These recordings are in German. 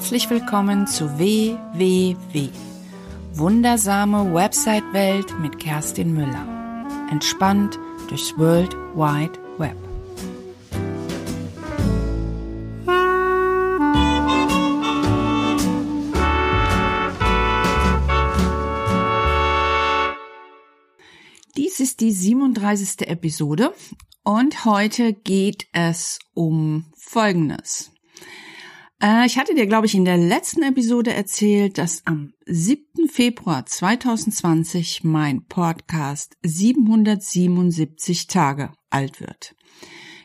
Herzlich willkommen zu WWW. Wundersame Website-Welt mit Kerstin Müller. Entspannt durchs World Wide Web. Dies ist die 37. Episode und heute geht es um Folgendes. Äh, ich hatte dir, glaube ich, in der letzten Episode erzählt, dass am 7. Februar 2020 mein Podcast 777 Tage alt wird.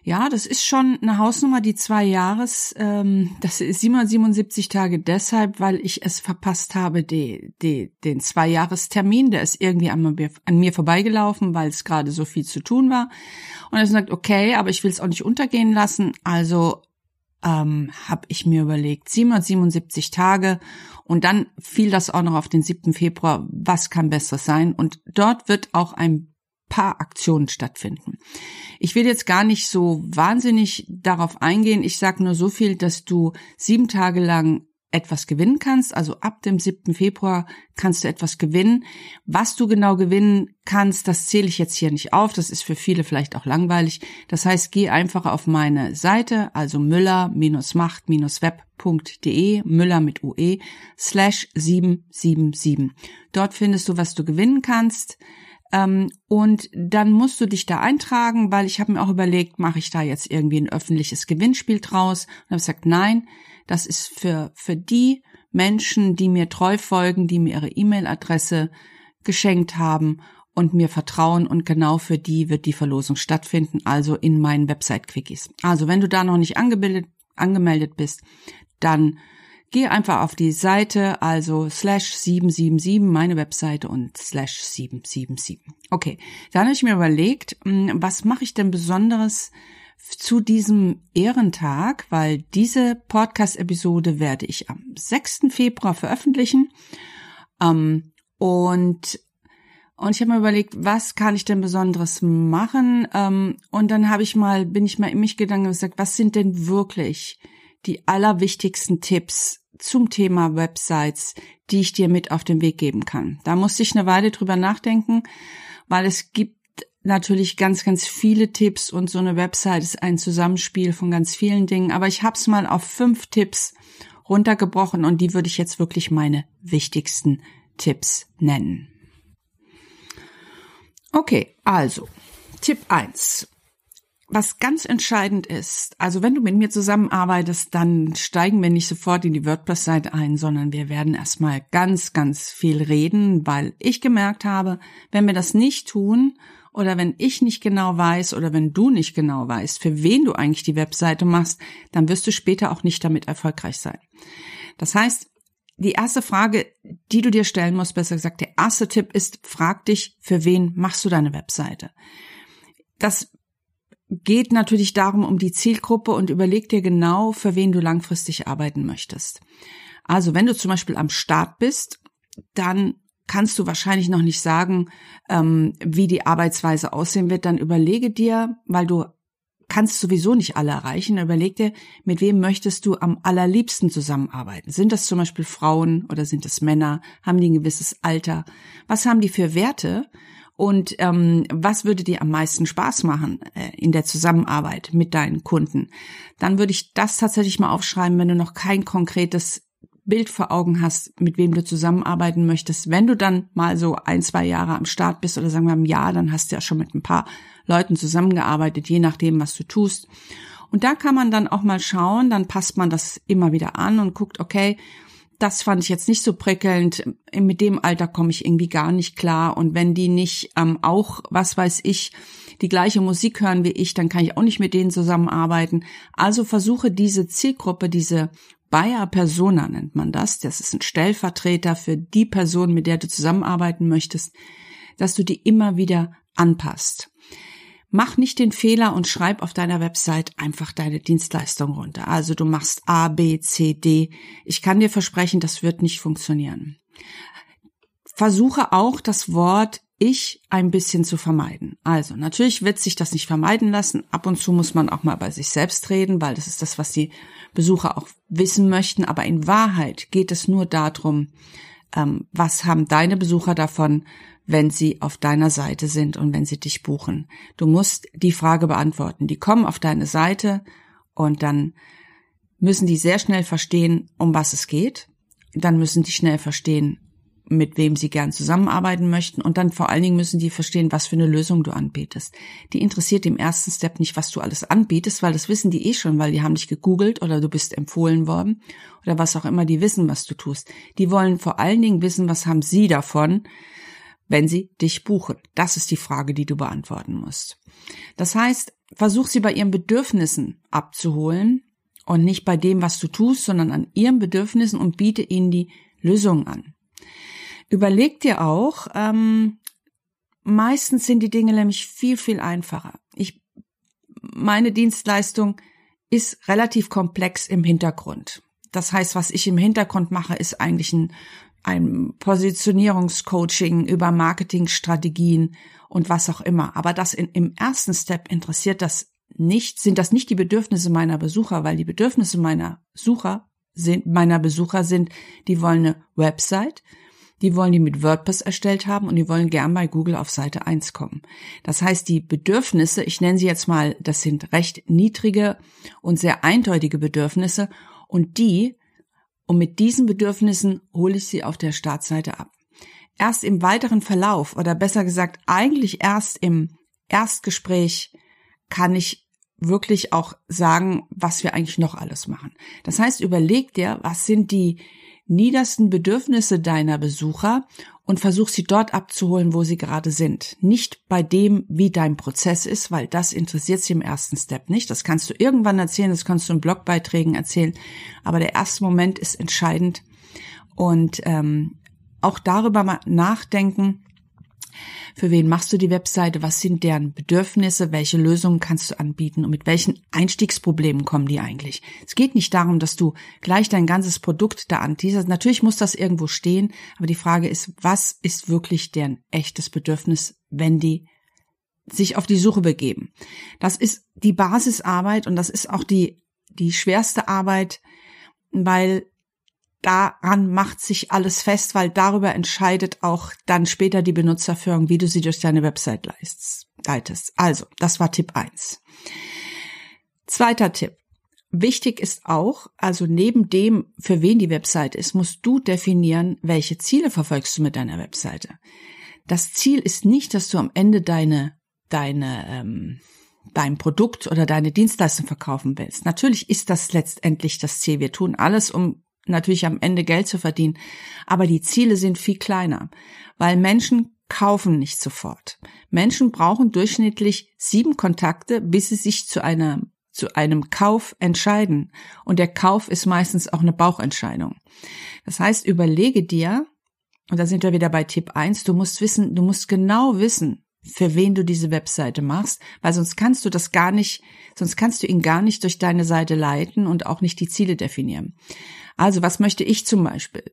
Ja, das ist schon eine Hausnummer, die zwei Jahres, ähm, das ist 777 Tage deshalb, weil ich es verpasst habe, die, die, den Zwei-Jahres-Termin, der ist irgendwie an mir, an mir vorbeigelaufen, weil es gerade so viel zu tun war. Und er sagt, okay, aber ich will es auch nicht untergehen lassen, also ähm, habe ich mir überlegt, 777 Tage und dann fiel das auch noch auf den 7. Februar, was kann besseres sein? Und dort wird auch ein paar Aktionen stattfinden. Ich will jetzt gar nicht so wahnsinnig darauf eingehen. Ich sage nur so viel, dass du sieben Tage lang etwas gewinnen kannst. Also ab dem 7. Februar kannst du etwas gewinnen. Was du genau gewinnen kannst, das zähle ich jetzt hier nicht auf. Das ist für viele vielleicht auch langweilig. Das heißt, geh einfach auf meine Seite, also müller-macht-web.de, Müller mit UE, slash 777. Dort findest du, was du gewinnen kannst. Ähm, und dann musst du dich da eintragen, weil ich habe mir auch überlegt, mache ich da jetzt irgendwie ein öffentliches Gewinnspiel draus? Und habe gesagt, nein, das ist für, für die Menschen, die mir treu folgen, die mir ihre E-Mail-Adresse geschenkt haben und mir vertrauen und genau für die wird die Verlosung stattfinden, also in meinen Website-Quickies. Also wenn du da noch nicht angemeldet, angemeldet bist, dann geh einfach auf die Seite, also slash 777, meine Webseite und slash 777. Okay, dann habe ich mir überlegt, hm, was mache ich denn Besonderes zu diesem Ehrentag, weil diese Podcast-Episode werde ich am 6. Februar veröffentlichen. Ähm, und und ich habe mir überlegt, was kann ich denn Besonderes machen? Ähm, und dann habe ich mal, bin ich mal in mich gegangen und gesagt, was sind denn wirklich die allerwichtigsten Tipps zum Thema Websites, die ich dir mit auf den Weg geben kann? Da musste ich eine Weile drüber nachdenken, weil es gibt natürlich ganz, ganz viele Tipps und so eine Website ist ein Zusammenspiel von ganz vielen Dingen. Aber ich habe es mal auf fünf Tipps runtergebrochen und die würde ich jetzt wirklich meine wichtigsten Tipps nennen. Okay, also Tipp eins was ganz entscheidend ist, also wenn du mit mir zusammenarbeitest, dann steigen wir nicht sofort in die WordPress-Seite ein, sondern wir werden erstmal ganz, ganz viel reden, weil ich gemerkt habe, wenn wir das nicht tun oder wenn ich nicht genau weiß oder wenn du nicht genau weißt, für wen du eigentlich die Webseite machst, dann wirst du später auch nicht damit erfolgreich sein. Das heißt, die erste Frage, die du dir stellen musst, besser gesagt, der erste Tipp ist, frag dich, für wen machst du deine Webseite? Das geht natürlich darum, um die Zielgruppe und überleg dir genau, für wen du langfristig arbeiten möchtest. Also wenn du zum Beispiel am Start bist, dann kannst du wahrscheinlich noch nicht sagen, ähm, wie die Arbeitsweise aussehen wird, dann überlege dir, weil du kannst sowieso nicht alle erreichen, überleg dir, mit wem möchtest du am allerliebsten zusammenarbeiten? Sind das zum Beispiel Frauen oder sind es Männer? Haben die ein gewisses Alter? Was haben die für Werte? Und ähm, was würde dir am meisten Spaß machen äh, in der Zusammenarbeit mit deinen Kunden? Dann würde ich das tatsächlich mal aufschreiben, wenn du noch kein konkretes Bild vor Augen hast, mit wem du zusammenarbeiten möchtest. Wenn du dann mal so ein, zwei Jahre am Start bist oder sagen wir im Jahr, dann hast du ja schon mit ein paar Leuten zusammengearbeitet, je nachdem, was du tust. Und da kann man dann auch mal schauen, dann passt man das immer wieder an und guckt, okay, das fand ich jetzt nicht so prickelnd. Mit dem Alter komme ich irgendwie gar nicht klar. Und wenn die nicht ähm, auch, was weiß ich, die gleiche Musik hören wie ich, dann kann ich auch nicht mit denen zusammenarbeiten. Also versuche diese Zielgruppe, diese Buyer Persona nennt man das. Das ist ein Stellvertreter für die Person, mit der du zusammenarbeiten möchtest, dass du die immer wieder anpasst. Mach nicht den Fehler und schreib auf deiner Website einfach deine Dienstleistung runter. Also du machst A, B, C, D. Ich kann dir versprechen, das wird nicht funktionieren. Versuche auch das Wort ich ein bisschen zu vermeiden. Also natürlich wird sich das nicht vermeiden lassen. Ab und zu muss man auch mal bei sich selbst reden, weil das ist das, was die Besucher auch wissen möchten. Aber in Wahrheit geht es nur darum, ähm, was haben deine Besucher davon, wenn sie auf deiner Seite sind und wenn sie dich buchen. Du musst die Frage beantworten. Die kommen auf deine Seite und dann müssen die sehr schnell verstehen, um was es geht. Dann müssen die schnell verstehen, mit wem sie gern zusammenarbeiten möchten und dann vor allen Dingen müssen die verstehen, was für eine Lösung du anbietest. Die interessiert im ersten Step nicht, was du alles anbietest, weil das wissen die eh schon, weil die haben dich gegoogelt oder du bist empfohlen worden oder was auch immer, die wissen, was du tust. Die wollen vor allen Dingen wissen, was haben sie davon, wenn sie dich buchen. Das ist die Frage, die du beantworten musst. Das heißt, versuch sie bei ihren Bedürfnissen abzuholen und nicht bei dem, was du tust, sondern an ihren Bedürfnissen und biete ihnen die Lösung an. Überleg dir auch, ähm, meistens sind die Dinge nämlich viel, viel einfacher. Ich, meine Dienstleistung ist relativ komplex im Hintergrund. Das heißt, was ich im Hintergrund mache, ist eigentlich ein, ein Positionierungscoaching über Marketingstrategien und was auch immer. Aber das in, im ersten Step interessiert das nicht, sind das nicht die Bedürfnisse meiner Besucher, weil die Bedürfnisse meiner Sucher sind, meiner Besucher sind, die wollen eine Website, die wollen die mit WordPress erstellt haben und die wollen gern bei Google auf Seite 1 kommen. Das heißt, die Bedürfnisse, ich nenne sie jetzt mal, das sind recht niedrige und sehr eindeutige Bedürfnisse und die, und mit diesen Bedürfnissen hole ich sie auf der Startseite ab. Erst im weiteren Verlauf oder besser gesagt eigentlich erst im Erstgespräch kann ich wirklich auch sagen, was wir eigentlich noch alles machen. Das heißt, überleg dir, was sind die niedersten Bedürfnisse deiner Besucher und versuch sie dort abzuholen, wo sie gerade sind. Nicht bei dem, wie dein Prozess ist, weil das interessiert sie im ersten Step nicht. Das kannst du irgendwann erzählen, das kannst du in Blogbeiträgen erzählen. Aber der erste Moment ist entscheidend. Und ähm, auch darüber mal nachdenken, für wen machst du die Webseite? Was sind deren Bedürfnisse? Welche Lösungen kannst du anbieten? Und mit welchen Einstiegsproblemen kommen die eigentlich? Es geht nicht darum, dass du gleich dein ganzes Produkt da anteaserst. Natürlich muss das irgendwo stehen. Aber die Frage ist, was ist wirklich deren echtes Bedürfnis, wenn die sich auf die Suche begeben? Das ist die Basisarbeit und das ist auch die, die schwerste Arbeit, weil daran macht sich alles fest, weil darüber entscheidet auch dann später die Benutzerführung, wie du sie durch deine Website leitest. Also, das war Tipp eins. Zweiter Tipp. Wichtig ist auch, also neben dem, für wen die Website ist, musst du definieren, welche Ziele verfolgst du mit deiner Webseite. Das Ziel ist nicht, dass du am Ende deine, deine, ähm, dein Produkt oder deine Dienstleistung verkaufen willst. Natürlich ist das letztendlich das Ziel. Wir tun alles, um natürlich am Ende Geld zu verdienen. Aber die Ziele sind viel kleiner, weil Menschen kaufen nicht sofort. Menschen brauchen durchschnittlich sieben Kontakte, bis sie sich zu einer zu einem Kauf entscheiden. Und der Kauf ist meistens auch eine Bauchentscheidung. Das heißt, überlege dir, und da sind wir wieder bei Tipp eins. du musst wissen, du musst genau wissen, für wen du diese Webseite machst, weil sonst kannst du das gar nicht, sonst kannst du ihn gar nicht durch deine Seite leiten und auch nicht die Ziele definieren. Also was möchte ich zum Beispiel?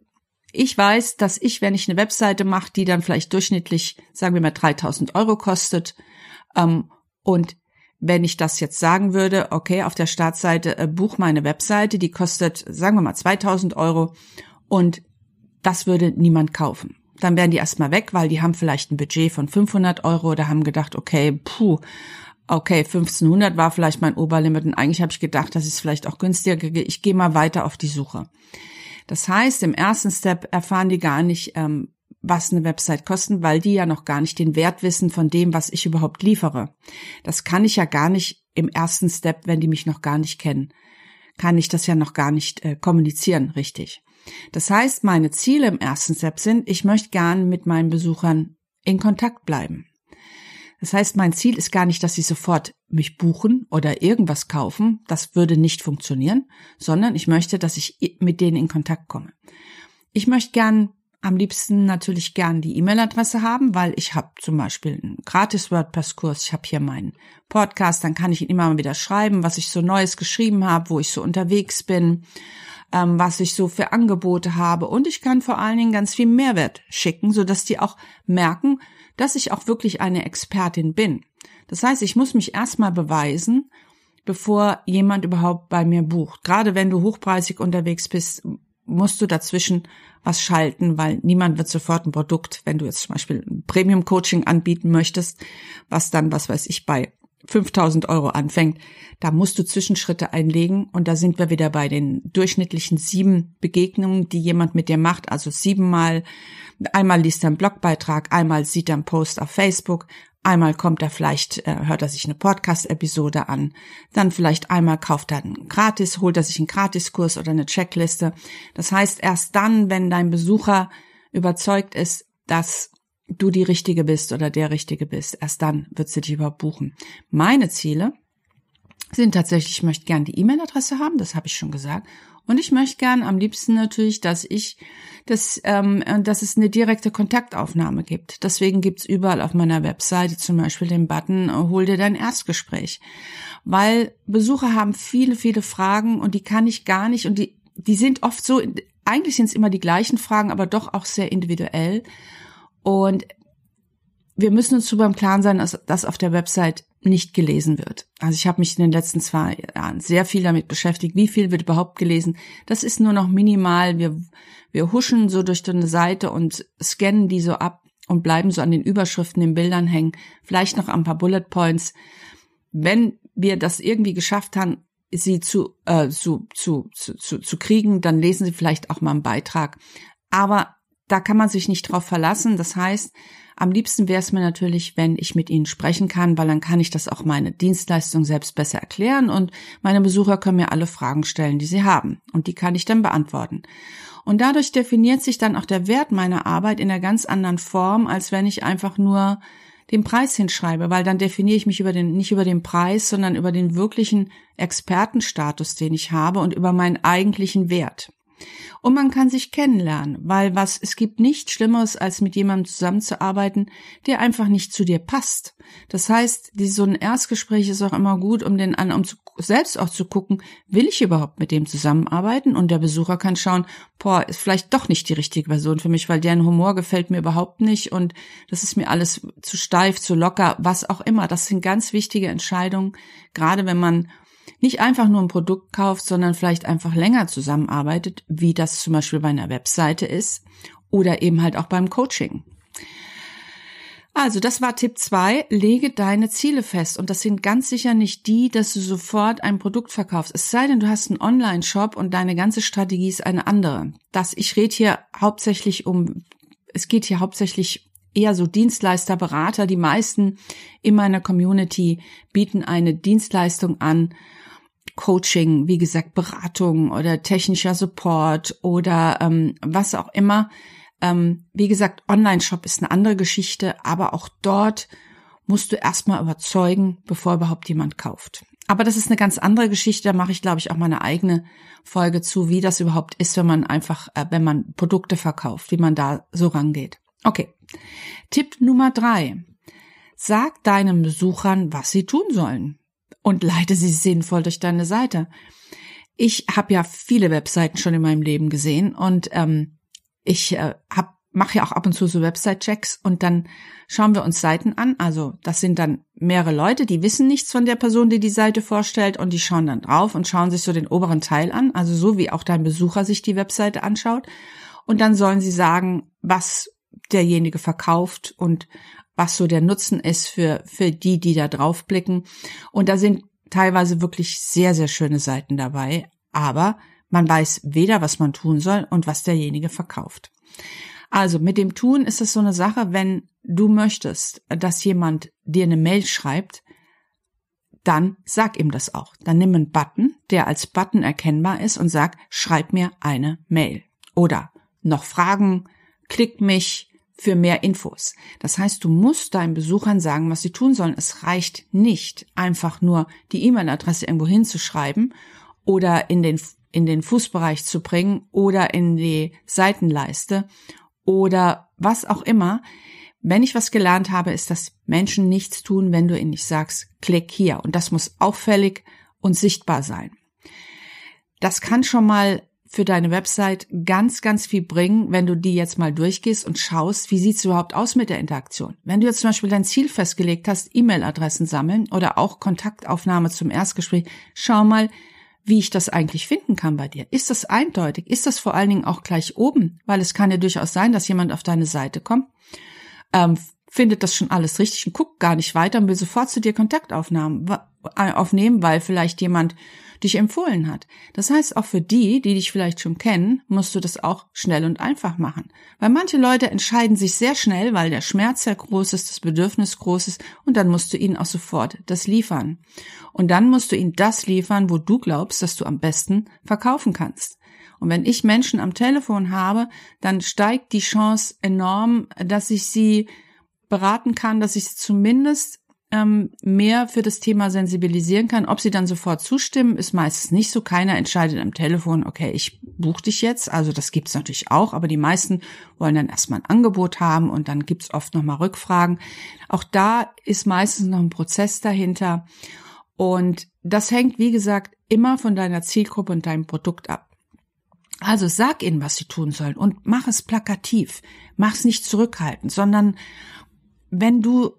Ich weiß, dass ich, wenn ich eine Webseite mache, die dann vielleicht durchschnittlich, sagen wir mal, 3000 Euro kostet, ähm, und wenn ich das jetzt sagen würde, okay, auf der Startseite äh, buch meine Webseite, die kostet, sagen wir mal, 2000 Euro und das würde niemand kaufen. Dann wären die erstmal weg, weil die haben vielleicht ein Budget von 500 Euro oder haben gedacht, okay, puh, okay, 1500 war vielleicht mein Oberlimit und eigentlich habe ich gedacht, das ist vielleicht auch günstiger. Ich gehe mal weiter auf die Suche. Das heißt, im ersten Step erfahren die gar nicht, ähm, was eine Website kosten, weil die ja noch gar nicht den Wert wissen von dem, was ich überhaupt liefere. Das kann ich ja gar nicht im ersten Step, wenn die mich noch gar nicht kennen, kann ich das ja noch gar nicht äh, kommunizieren, richtig. Das heißt, meine Ziele im ersten Step sind, ich möchte gern mit meinen Besuchern in Kontakt bleiben. Das heißt, mein Ziel ist gar nicht, dass sie sofort mich buchen oder irgendwas kaufen. Das würde nicht funktionieren, sondern ich möchte, dass ich mit denen in Kontakt komme. Ich möchte gern am liebsten natürlich gern die E-Mail-Adresse haben, weil ich habe zum Beispiel einen gratis WordPress-Kurs, ich habe hier meinen Podcast, dann kann ich ihn immer mal wieder schreiben, was ich so Neues geschrieben habe, wo ich so unterwegs bin, ähm, was ich so für Angebote habe und ich kann vor allen Dingen ganz viel Mehrwert schicken, so dass die auch merken, dass ich auch wirklich eine Expertin bin. Das heißt, ich muss mich erstmal beweisen, bevor jemand überhaupt bei mir bucht. Gerade wenn du hochpreisig unterwegs bist, musst du dazwischen was schalten, weil niemand wird sofort ein Produkt, wenn du jetzt zum Beispiel ein Premium Coaching anbieten möchtest, was dann, was weiß ich, bei 5000 Euro anfängt, da musst du Zwischenschritte einlegen und da sind wir wieder bei den durchschnittlichen sieben Begegnungen, die jemand mit dir macht, also siebenmal, einmal liest er einen Blogbeitrag, einmal sieht er einen Post auf Facebook, Einmal kommt er vielleicht, äh, hört er sich eine Podcast-Episode an, dann vielleicht einmal kauft er einen Gratis, holt er sich einen Gratiskurs oder eine Checkliste. Das heißt, erst dann, wenn dein Besucher überzeugt ist, dass du die Richtige bist oder der Richtige bist, erst dann wird sie dich überhaupt buchen. Meine Ziele sind tatsächlich, ich möchte gern die E-Mail-Adresse haben, das habe ich schon gesagt, und ich möchte gern am liebsten natürlich, dass ich, dass, ähm, dass es eine direkte Kontaktaufnahme gibt. Deswegen gibt's überall auf meiner Webseite zum Beispiel den Button, äh, hol dir dein Erstgespräch. Weil Besucher haben viele, viele Fragen und die kann ich gar nicht und die, die sind oft so, eigentlich sind es immer die gleichen Fragen, aber doch auch sehr individuell. Und wir müssen uns darüber im Klaren sein, dass das auf der Website nicht gelesen wird. Also ich habe mich in den letzten zwei Jahren sehr viel damit beschäftigt, wie viel wird überhaupt gelesen. Das ist nur noch minimal. Wir, wir huschen so durch eine Seite und scannen die so ab und bleiben so an den Überschriften, den Bildern hängen, vielleicht noch ein paar Bullet Points. Wenn wir das irgendwie geschafft haben, sie zu, äh, zu, zu, zu, zu, zu kriegen, dann lesen sie vielleicht auch mal einen Beitrag. Aber da kann man sich nicht drauf verlassen. Das heißt, am liebsten wäre es mir natürlich, wenn ich mit Ihnen sprechen kann, weil dann kann ich das auch meine Dienstleistung selbst besser erklären und meine Besucher können mir alle Fragen stellen, die sie haben und die kann ich dann beantworten. Und dadurch definiert sich dann auch der Wert meiner Arbeit in einer ganz anderen Form, als wenn ich einfach nur den Preis hinschreibe, weil dann definiere ich mich über den, nicht über den Preis, sondern über den wirklichen Expertenstatus, den ich habe und über meinen eigentlichen Wert. Und man kann sich kennenlernen, weil was, es gibt nichts Schlimmeres, als mit jemandem zusammenzuarbeiten, der einfach nicht zu dir passt. Das heißt, die, so ein Erstgespräch ist auch immer gut, um den an, um zu, selbst auch zu gucken, will ich überhaupt mit dem zusammenarbeiten? Und der Besucher kann schauen, boah, ist vielleicht doch nicht die richtige Person für mich, weil deren Humor gefällt mir überhaupt nicht und das ist mir alles zu steif, zu locker, was auch immer. Das sind ganz wichtige Entscheidungen, gerade wenn man nicht einfach nur ein Produkt kauft, sondern vielleicht einfach länger zusammenarbeitet, wie das zum Beispiel bei einer Webseite ist oder eben halt auch beim Coaching. Also, das war Tipp zwei: Lege deine Ziele fest. Und das sind ganz sicher nicht die, dass du sofort ein Produkt verkaufst. Es sei denn, du hast einen Online-Shop und deine ganze Strategie ist eine andere. Das, ich rede hier hauptsächlich um, es geht hier hauptsächlich eher so Dienstleister, Berater. Die meisten in meiner Community bieten eine Dienstleistung an, Coaching, wie gesagt, Beratung oder technischer Support oder ähm, was auch immer. Ähm, wie gesagt, Online-Shop ist eine andere Geschichte, aber auch dort musst du erstmal überzeugen, bevor überhaupt jemand kauft. Aber das ist eine ganz andere Geschichte. Da mache ich, glaube ich, auch mal eine eigene Folge zu, wie das überhaupt ist, wenn man einfach, äh, wenn man Produkte verkauft, wie man da so rangeht. Okay. Tipp Nummer drei. Sag deinen Besuchern, was sie tun sollen und leite sie sinnvoll durch deine Seite. Ich habe ja viele Webseiten schon in meinem Leben gesehen und ähm, ich äh, hab, mache ja auch ab und zu so Website-Checks und dann schauen wir uns Seiten an. Also das sind dann mehrere Leute, die wissen nichts von der Person, die die Seite vorstellt und die schauen dann drauf und schauen sich so den oberen Teil an, also so wie auch dein Besucher sich die Webseite anschaut. Und dann sollen sie sagen, was derjenige verkauft und was so der Nutzen ist für, für die, die da draufblicken. Und da sind teilweise wirklich sehr, sehr schöne Seiten dabei, aber man weiß weder, was man tun soll und was derjenige verkauft. Also mit dem Tun ist es so eine Sache, wenn du möchtest, dass jemand dir eine Mail schreibt, dann sag ihm das auch. Dann nimm einen Button, der als Button erkennbar ist und sag, schreib mir eine Mail. Oder noch Fragen, klick mich, für mehr Infos. Das heißt, du musst deinen Besuchern sagen, was sie tun sollen. Es reicht nicht, einfach nur die E-Mail-Adresse irgendwo hinzuschreiben oder in den, in den Fußbereich zu bringen oder in die Seitenleiste oder was auch immer. Wenn ich was gelernt habe, ist, dass Menschen nichts tun, wenn du ihnen nicht sagst, klick hier. Und das muss auffällig und sichtbar sein. Das kann schon mal für deine Website ganz, ganz viel bringen, wenn du die jetzt mal durchgehst und schaust, wie sieht's überhaupt aus mit der Interaktion. Wenn du jetzt zum Beispiel dein Ziel festgelegt hast, E-Mail-Adressen sammeln oder auch Kontaktaufnahme zum Erstgespräch, schau mal, wie ich das eigentlich finden kann bei dir. Ist das eindeutig? Ist das vor allen Dingen auch gleich oben? Weil es kann ja durchaus sein, dass jemand auf deine Seite kommt, ähm, findet das schon alles richtig und guckt gar nicht weiter und will sofort zu dir Kontaktaufnahmen äh, aufnehmen, weil vielleicht jemand dich empfohlen hat. Das heißt, auch für die, die dich vielleicht schon kennen, musst du das auch schnell und einfach machen. Weil manche Leute entscheiden sich sehr schnell, weil der Schmerz sehr groß ist, das Bedürfnis groß ist und dann musst du ihnen auch sofort das liefern. Und dann musst du ihnen das liefern, wo du glaubst, dass du am besten verkaufen kannst. Und wenn ich Menschen am Telefon habe, dann steigt die Chance enorm, dass ich sie beraten kann, dass ich zumindest ähm, mehr für das Thema sensibilisieren kann. Ob sie dann sofort zustimmen, ist meistens nicht so. Keiner entscheidet am Telefon, okay, ich buche dich jetzt. Also das gibt's natürlich auch, aber die meisten wollen dann erstmal ein Angebot haben und dann gibt's oft nochmal Rückfragen. Auch da ist meistens noch ein Prozess dahinter. Und das hängt, wie gesagt, immer von deiner Zielgruppe und deinem Produkt ab. Also sag ihnen, was sie tun sollen und mach es plakativ. Mach es nicht zurückhaltend, sondern wenn du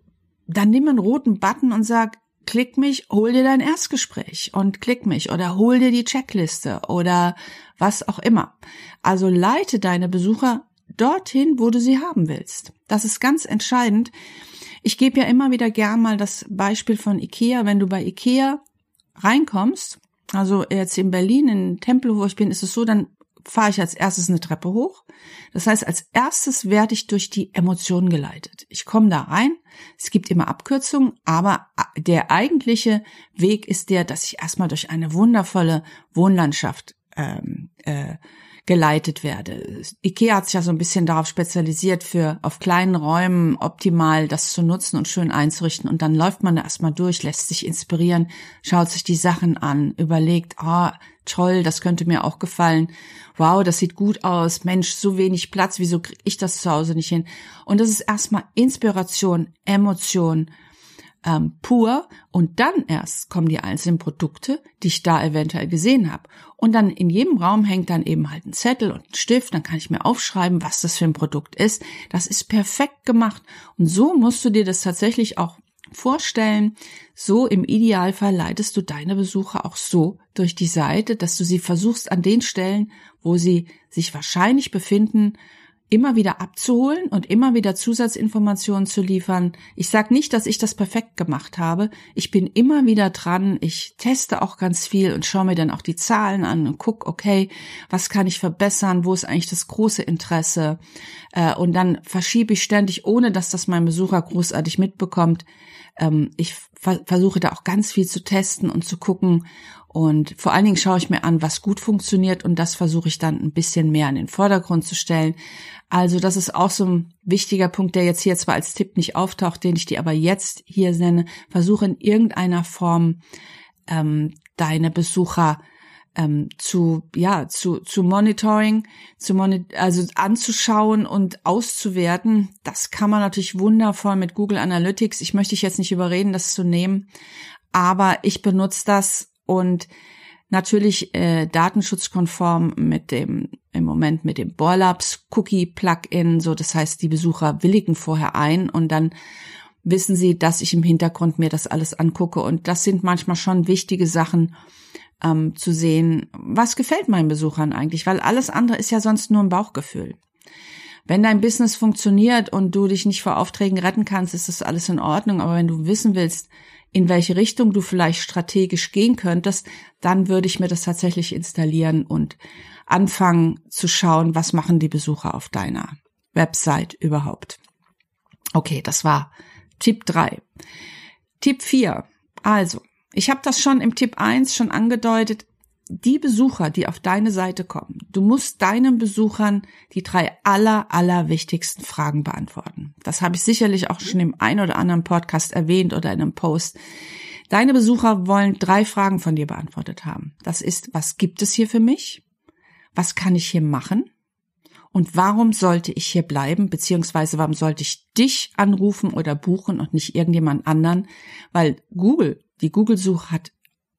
dann nimm einen roten Button und sag, klick mich, hol dir dein Erstgespräch und klick mich oder hol dir die Checkliste oder was auch immer. Also leite deine Besucher dorthin, wo du sie haben willst. Das ist ganz entscheidend. Ich gebe ja immer wieder gern mal das Beispiel von Ikea. Wenn du bei Ikea reinkommst, also jetzt in Berlin, in Tempel, wo ich bin, ist es so, dann fahre ich als erstes eine Treppe hoch. Das heißt, als erstes werde ich durch die Emotionen geleitet. Ich komme da rein. Es gibt immer Abkürzungen, aber der eigentliche Weg ist der, dass ich erstmal durch eine wundervolle Wohnlandschaft ähm, äh, geleitet werde. IKEA hat sich ja so ein bisschen darauf spezialisiert, für auf kleinen Räumen optimal das zu nutzen und schön einzurichten. Und dann läuft man da erstmal durch, lässt sich inspirieren, schaut sich die Sachen an, überlegt, ah, toll, das könnte mir auch gefallen. Wow, das sieht gut aus. Mensch, so wenig Platz, wieso kriege ich das zu Hause nicht hin? Und das ist erstmal Inspiration, Emotion, ähm, pur und dann erst kommen die einzelnen Produkte, die ich da eventuell gesehen habe. Und dann in jedem Raum hängt dann eben halt ein Zettel und ein Stift, dann kann ich mir aufschreiben, was das für ein Produkt ist. Das ist perfekt gemacht. Und so musst du dir das tatsächlich auch vorstellen. So im Idealfall leitest du deine Besucher auch so durch die Seite, dass du sie versuchst an den Stellen, wo sie sich wahrscheinlich befinden, immer wieder abzuholen und immer wieder Zusatzinformationen zu liefern. Ich sage nicht, dass ich das perfekt gemacht habe. Ich bin immer wieder dran. Ich teste auch ganz viel und schaue mir dann auch die Zahlen an und guck, okay, was kann ich verbessern? Wo ist eigentlich das große Interesse? Äh, und dann verschiebe ich ständig, ohne dass das mein Besucher großartig mitbekommt. Ähm, ich versuche da auch ganz viel zu testen und zu gucken und vor allen Dingen schaue ich mir an, was gut funktioniert und das versuche ich dann ein bisschen mehr in den Vordergrund zu stellen. Also das ist auch so ein wichtiger Punkt, der jetzt hier zwar als Tipp nicht auftaucht, den ich dir aber jetzt hier nenne. Versuche in irgendeiner Form ähm, deine Besucher ähm, zu ja zu zu Monitoring, zu moni also anzuschauen und auszuwerten. Das kann man natürlich wundervoll mit Google Analytics. Ich möchte dich jetzt nicht überreden, das zu nehmen, aber ich benutze das und natürlich äh, datenschutzkonform mit dem im Moment mit dem Borlabs Cookie Plugin, so das heißt, die Besucher willigen vorher ein und dann wissen sie, dass ich im Hintergrund mir das alles angucke und das sind manchmal schon wichtige Sachen ähm, zu sehen, was gefällt meinen Besuchern eigentlich, weil alles andere ist ja sonst nur ein Bauchgefühl. Wenn dein Business funktioniert und du dich nicht vor Aufträgen retten kannst, ist das alles in Ordnung. Aber wenn du wissen willst, in welche Richtung du vielleicht strategisch gehen könntest, dann würde ich mir das tatsächlich installieren und anfangen zu schauen, was machen die Besucher auf deiner Website überhaupt. Okay, das war Tipp 3. Tipp 4. Also, ich habe das schon im Tipp 1 schon angedeutet die Besucher, die auf deine Seite kommen, du musst deinen Besuchern die drei aller, aller wichtigsten Fragen beantworten. Das habe ich sicherlich auch schon im ein oder anderen Podcast erwähnt oder in einem Post. Deine Besucher wollen drei Fragen von dir beantwortet haben. Das ist, was gibt es hier für mich? Was kann ich hier machen? Und warum sollte ich hier bleiben? Beziehungsweise warum sollte ich dich anrufen oder buchen und nicht irgendjemand anderen? Weil Google, die Google-Suche hat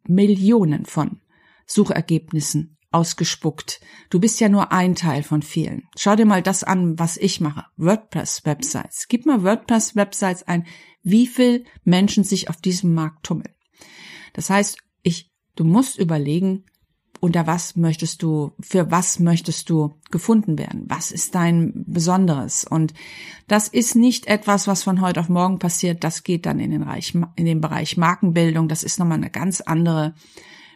Millionen von Suchergebnissen ausgespuckt. Du bist ja nur ein Teil von vielen. Schau dir mal das an, was ich mache. WordPress-Websites. Gib mal WordPress-Websites ein, wie viel Menschen sich auf diesem Markt tummeln. Das heißt, ich, du musst überlegen, unter was möchtest du, für was möchtest du gefunden werden? Was ist dein Besonderes? Und das ist nicht etwas, was von heute auf morgen passiert. Das geht dann in den, Bereich, in den Bereich Markenbildung. Das ist nochmal eine ganz andere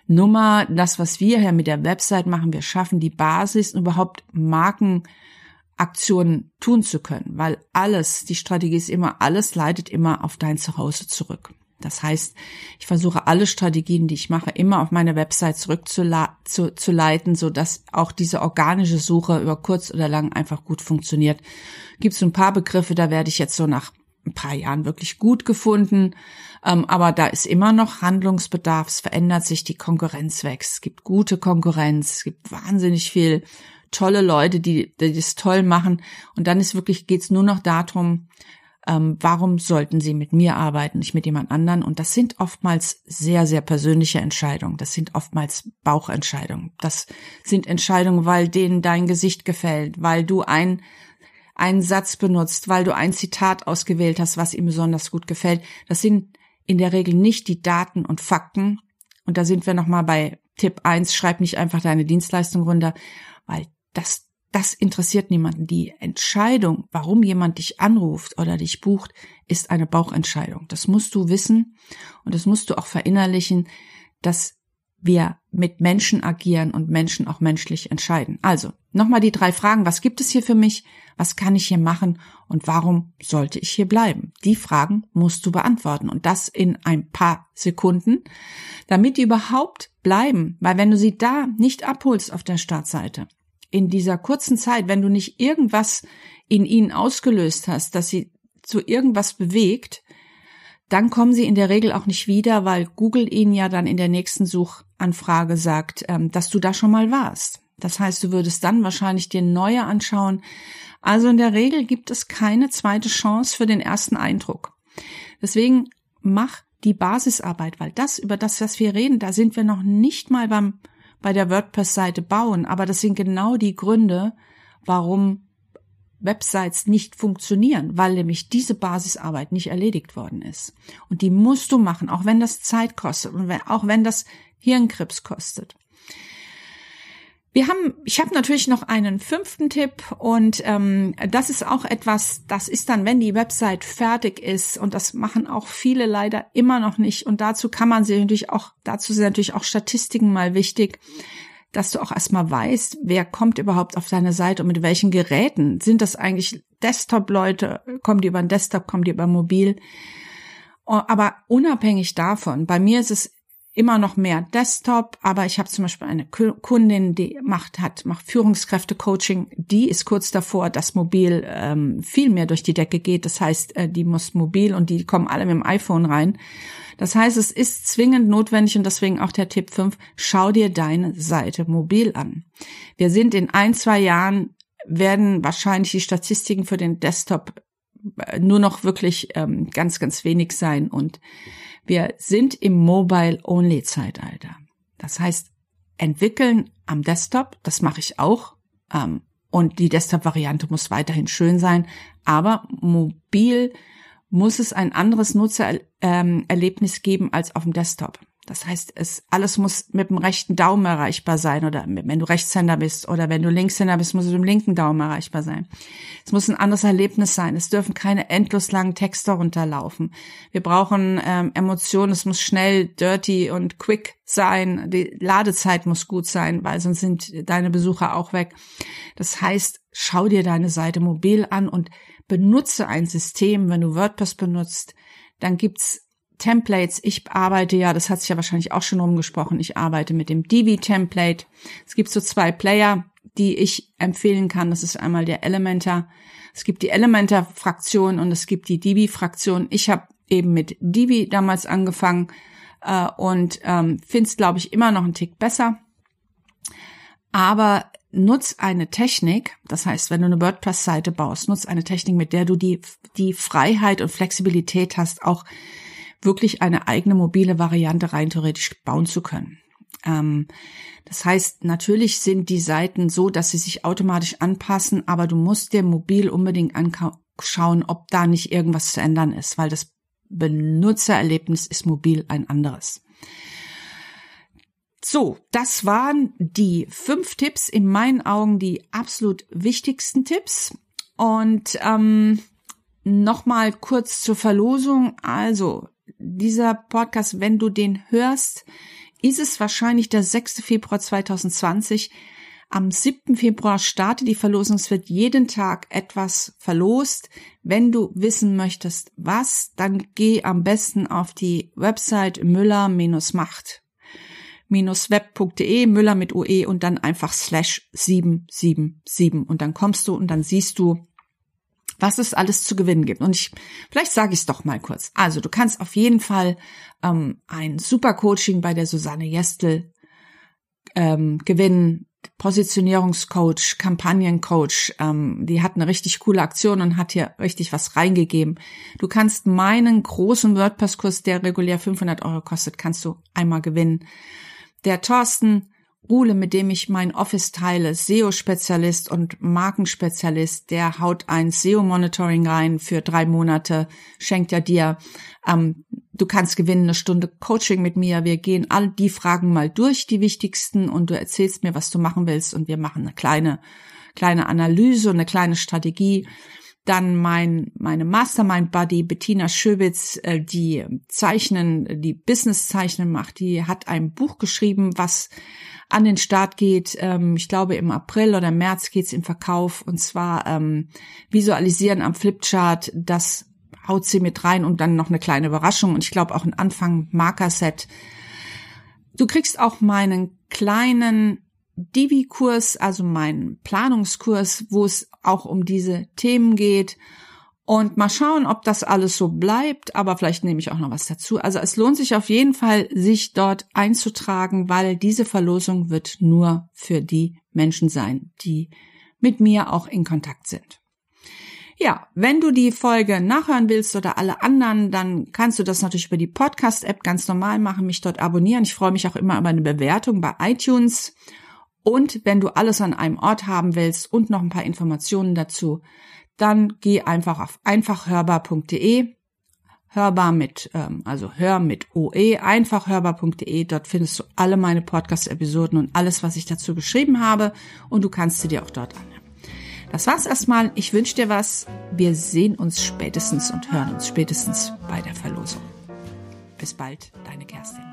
Nummer. Das, was wir hier mit der Website machen, wir schaffen die Basis, überhaupt Markenaktionen tun zu können, weil alles, die Strategie ist immer, alles leitet immer auf dein Zuhause zurück. Das heißt, ich versuche alle Strategien, die ich mache, immer auf meine Website zurückzuleiten, so dass auch diese organische Suche über kurz oder lang einfach gut funktioniert. Gibt es ein paar Begriffe, da werde ich jetzt so nach ein paar Jahren wirklich gut gefunden. Ähm, aber da ist immer noch Handlungsbedarf. Es verändert sich, die Konkurrenz wächst. Es gibt gute Konkurrenz. Es gibt wahnsinnig viel tolle Leute, die, die das toll machen. Und dann ist wirklich, geht's nur noch darum, ähm, warum sollten sie mit mir arbeiten, nicht mit jemand anderen? Und das sind oftmals sehr, sehr persönliche Entscheidungen. Das sind oftmals Bauchentscheidungen. Das sind Entscheidungen, weil denen dein Gesicht gefällt, weil du ein einen Satz benutzt, weil du ein Zitat ausgewählt hast, was ihm besonders gut gefällt. Das sind in der Regel nicht die Daten und Fakten. Und da sind wir nochmal bei Tipp eins: schreib nicht einfach deine Dienstleistung runter, weil das das interessiert niemanden. Die Entscheidung, warum jemand dich anruft oder dich bucht, ist eine Bauchentscheidung. Das musst du wissen und das musst du auch verinnerlichen, dass wir mit Menschen agieren und Menschen auch menschlich entscheiden. Also, nochmal die drei Fragen. Was gibt es hier für mich? Was kann ich hier machen? Und warum sollte ich hier bleiben? Die Fragen musst du beantworten und das in ein paar Sekunden, damit die überhaupt bleiben. Weil wenn du sie da nicht abholst auf der Startseite, in dieser kurzen Zeit, wenn du nicht irgendwas in ihnen ausgelöst hast, dass sie zu irgendwas bewegt, dann kommen sie in der Regel auch nicht wieder, weil Google ihnen ja dann in der nächsten Suchanfrage sagt, ähm, dass du da schon mal warst. Das heißt, du würdest dann wahrscheinlich dir neue anschauen. Also in der Regel gibt es keine zweite Chance für den ersten Eindruck. Deswegen mach die Basisarbeit, weil das, über das, was wir reden, da sind wir noch nicht mal beim bei der WordPress-Seite bauen, aber das sind genau die Gründe, warum Websites nicht funktionieren, weil nämlich diese Basisarbeit nicht erledigt worden ist. Und die musst du machen, auch wenn das Zeit kostet und auch wenn das Hirnkrebs kostet. Wir haben, ich habe natürlich noch einen fünften Tipp und ähm, das ist auch etwas, das ist dann, wenn die Website fertig ist und das machen auch viele leider immer noch nicht und dazu kann man sie natürlich auch, dazu sind natürlich auch Statistiken mal wichtig, dass du auch erstmal weißt, wer kommt überhaupt auf deine Seite und mit welchen Geräten. Sind das eigentlich Desktop-Leute? Kommen die über den Desktop, kommen die über Mobil? Aber unabhängig davon, bei mir ist es immer noch mehr Desktop, aber ich habe zum Beispiel eine Kundin, die macht hat macht Führungskräfte-Coaching, die ist kurz davor, dass mobil ähm, viel mehr durch die Decke geht. Das heißt, äh, die muss mobil und die kommen alle mit dem iPhone rein. Das heißt, es ist zwingend notwendig und deswegen auch der Tipp 5, schau dir deine Seite mobil an. Wir sind in ein, zwei Jahren werden wahrscheinlich die Statistiken für den Desktop äh, nur noch wirklich ähm, ganz, ganz wenig sein und wir sind im Mobile-Only-Zeitalter. Das heißt, entwickeln am Desktop, das mache ich auch. Ähm, und die Desktop-Variante muss weiterhin schön sein. Aber mobil muss es ein anderes Nutzererlebnis ähm, geben als auf dem Desktop. Das heißt, es alles muss mit dem rechten Daumen erreichbar sein oder wenn du Rechtshänder bist oder wenn du Linkshänder bist, muss es mit dem linken Daumen erreichbar sein. Es muss ein anderes Erlebnis sein. Es dürfen keine endlos langen Texte runterlaufen. Wir brauchen ähm, Emotionen. Es muss schnell, dirty und quick sein. Die Ladezeit muss gut sein, weil sonst sind deine Besucher auch weg. Das heißt, schau dir deine Seite mobil an und benutze ein System, wenn du WordPress benutzt, dann gibt's Templates. Ich arbeite ja, das hat sich ja wahrscheinlich auch schon rumgesprochen, ich arbeite mit dem Divi-Template. Es gibt so zwei Player, die ich empfehlen kann. Das ist einmal der Elementor. Es gibt die Elementor-Fraktion und es gibt die Divi-Fraktion. Ich habe eben mit Divi damals angefangen äh, und ähm, finde es, glaube ich, immer noch einen Tick besser. Aber nutz eine Technik, das heißt, wenn du eine WordPress-Seite baust, nutz eine Technik, mit der du die, die Freiheit und Flexibilität hast, auch wirklich eine eigene mobile Variante rein theoretisch bauen zu können. Ähm, das heißt, natürlich sind die Seiten so, dass sie sich automatisch anpassen, aber du musst dir mobil unbedingt anschauen, ob da nicht irgendwas zu ändern ist, weil das Benutzererlebnis ist mobil ein anderes. So, das waren die fünf Tipps, in meinen Augen die absolut wichtigsten Tipps. Und ähm, nochmal kurz zur Verlosung. Also, dieser Podcast, wenn du den hörst, ist es wahrscheinlich der 6. Februar 2020. Am 7. Februar startet die Verlosung. Es wird jeden Tag etwas verlost. Wenn du wissen möchtest, was, dann geh am besten auf die Website müller-macht web.de, Müller mit UE und dann einfach slash 777 und dann kommst du und dann siehst du, was es alles zu gewinnen gibt. Und ich, vielleicht sage ich es doch mal kurz. Also du kannst auf jeden Fall ähm, ein super Coaching bei der Susanne Jestel ähm, gewinnen. Positionierungscoach, Kampagnencoach, ähm, die hat eine richtig coole Aktion und hat hier richtig was reingegeben. Du kannst meinen großen WordPress-Kurs, der regulär 500 Euro kostet, kannst du einmal gewinnen. Der Thorsten Ruhle, mit dem ich mein Office teile, SEO-Spezialist und Markenspezialist, der haut ein SEO-Monitoring rein für drei Monate, schenkt er dir. Ähm, du kannst gewinnen eine Stunde Coaching mit mir. Wir gehen all die Fragen mal durch, die wichtigsten, und du erzählst mir, was du machen willst, und wir machen eine kleine, kleine Analyse und eine kleine Strategie. Dann mein, meine Mastermind Buddy Bettina Schöbitz, äh, die Zeichnen, die Business Zeichnen macht, die hat ein Buch geschrieben, was an den Start geht. Ähm, ich glaube, im April oder März geht's im Verkauf und zwar ähm, Visualisieren am Flipchart. Das haut sie mit rein und dann noch eine kleine Überraschung und ich glaube auch ein Anfang Markerset. Du kriegst auch meinen kleinen Divi-Kurs, also meinen Planungskurs, wo es auch um diese Themen geht und mal schauen, ob das alles so bleibt, aber vielleicht nehme ich auch noch was dazu. Also es lohnt sich auf jeden Fall, sich dort einzutragen, weil diese Verlosung wird nur für die Menschen sein, die mit mir auch in Kontakt sind. Ja, wenn du die Folge nachhören willst oder alle anderen, dann kannst du das natürlich über die Podcast-App ganz normal machen, mich dort abonnieren. Ich freue mich auch immer über eine Bewertung bei iTunes. Und wenn du alles an einem Ort haben willst und noch ein paar Informationen dazu, dann geh einfach auf einfachhörbar.de, hörbar mit, ähm, also hör mit OE, einfachhörbar.de, dort findest du alle meine Podcast-Episoden und alles, was ich dazu geschrieben habe und du kannst sie dir auch dort anhören. Das war's erstmal. Ich wünsche dir was. Wir sehen uns spätestens und hören uns spätestens bei der Verlosung. Bis bald, deine Kerstin.